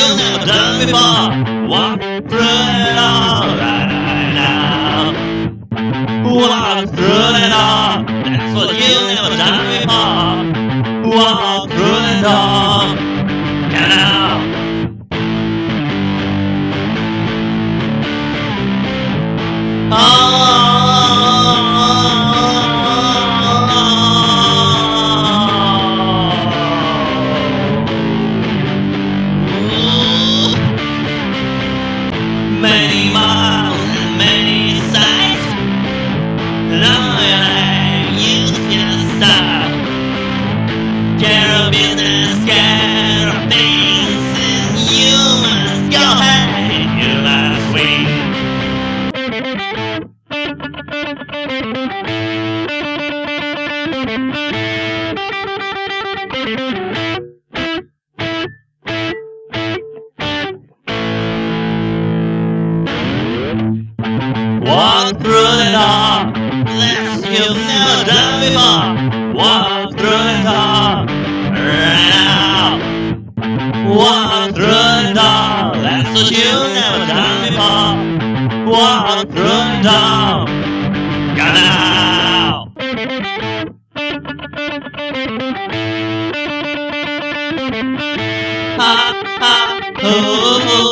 That's what you never done before. Walk through the door right now. Walk through the door. That's what you never done before. Walk through the door. Walk through the door, that's you've never done before. Walk through the door, right now. Walk through the door, that's what you've never done before. Walk through the door, go now. Ha ha, ooh,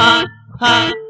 Ha ha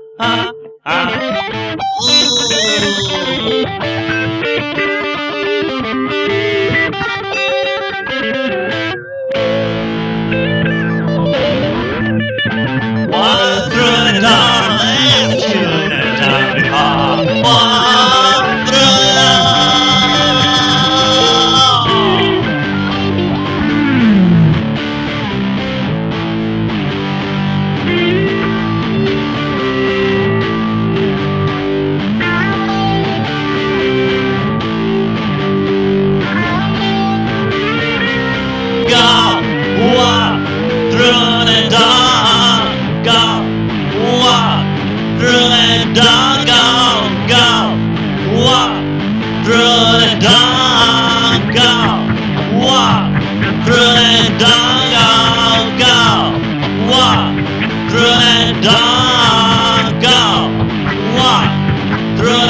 Go, walk through the door. Go, walk through.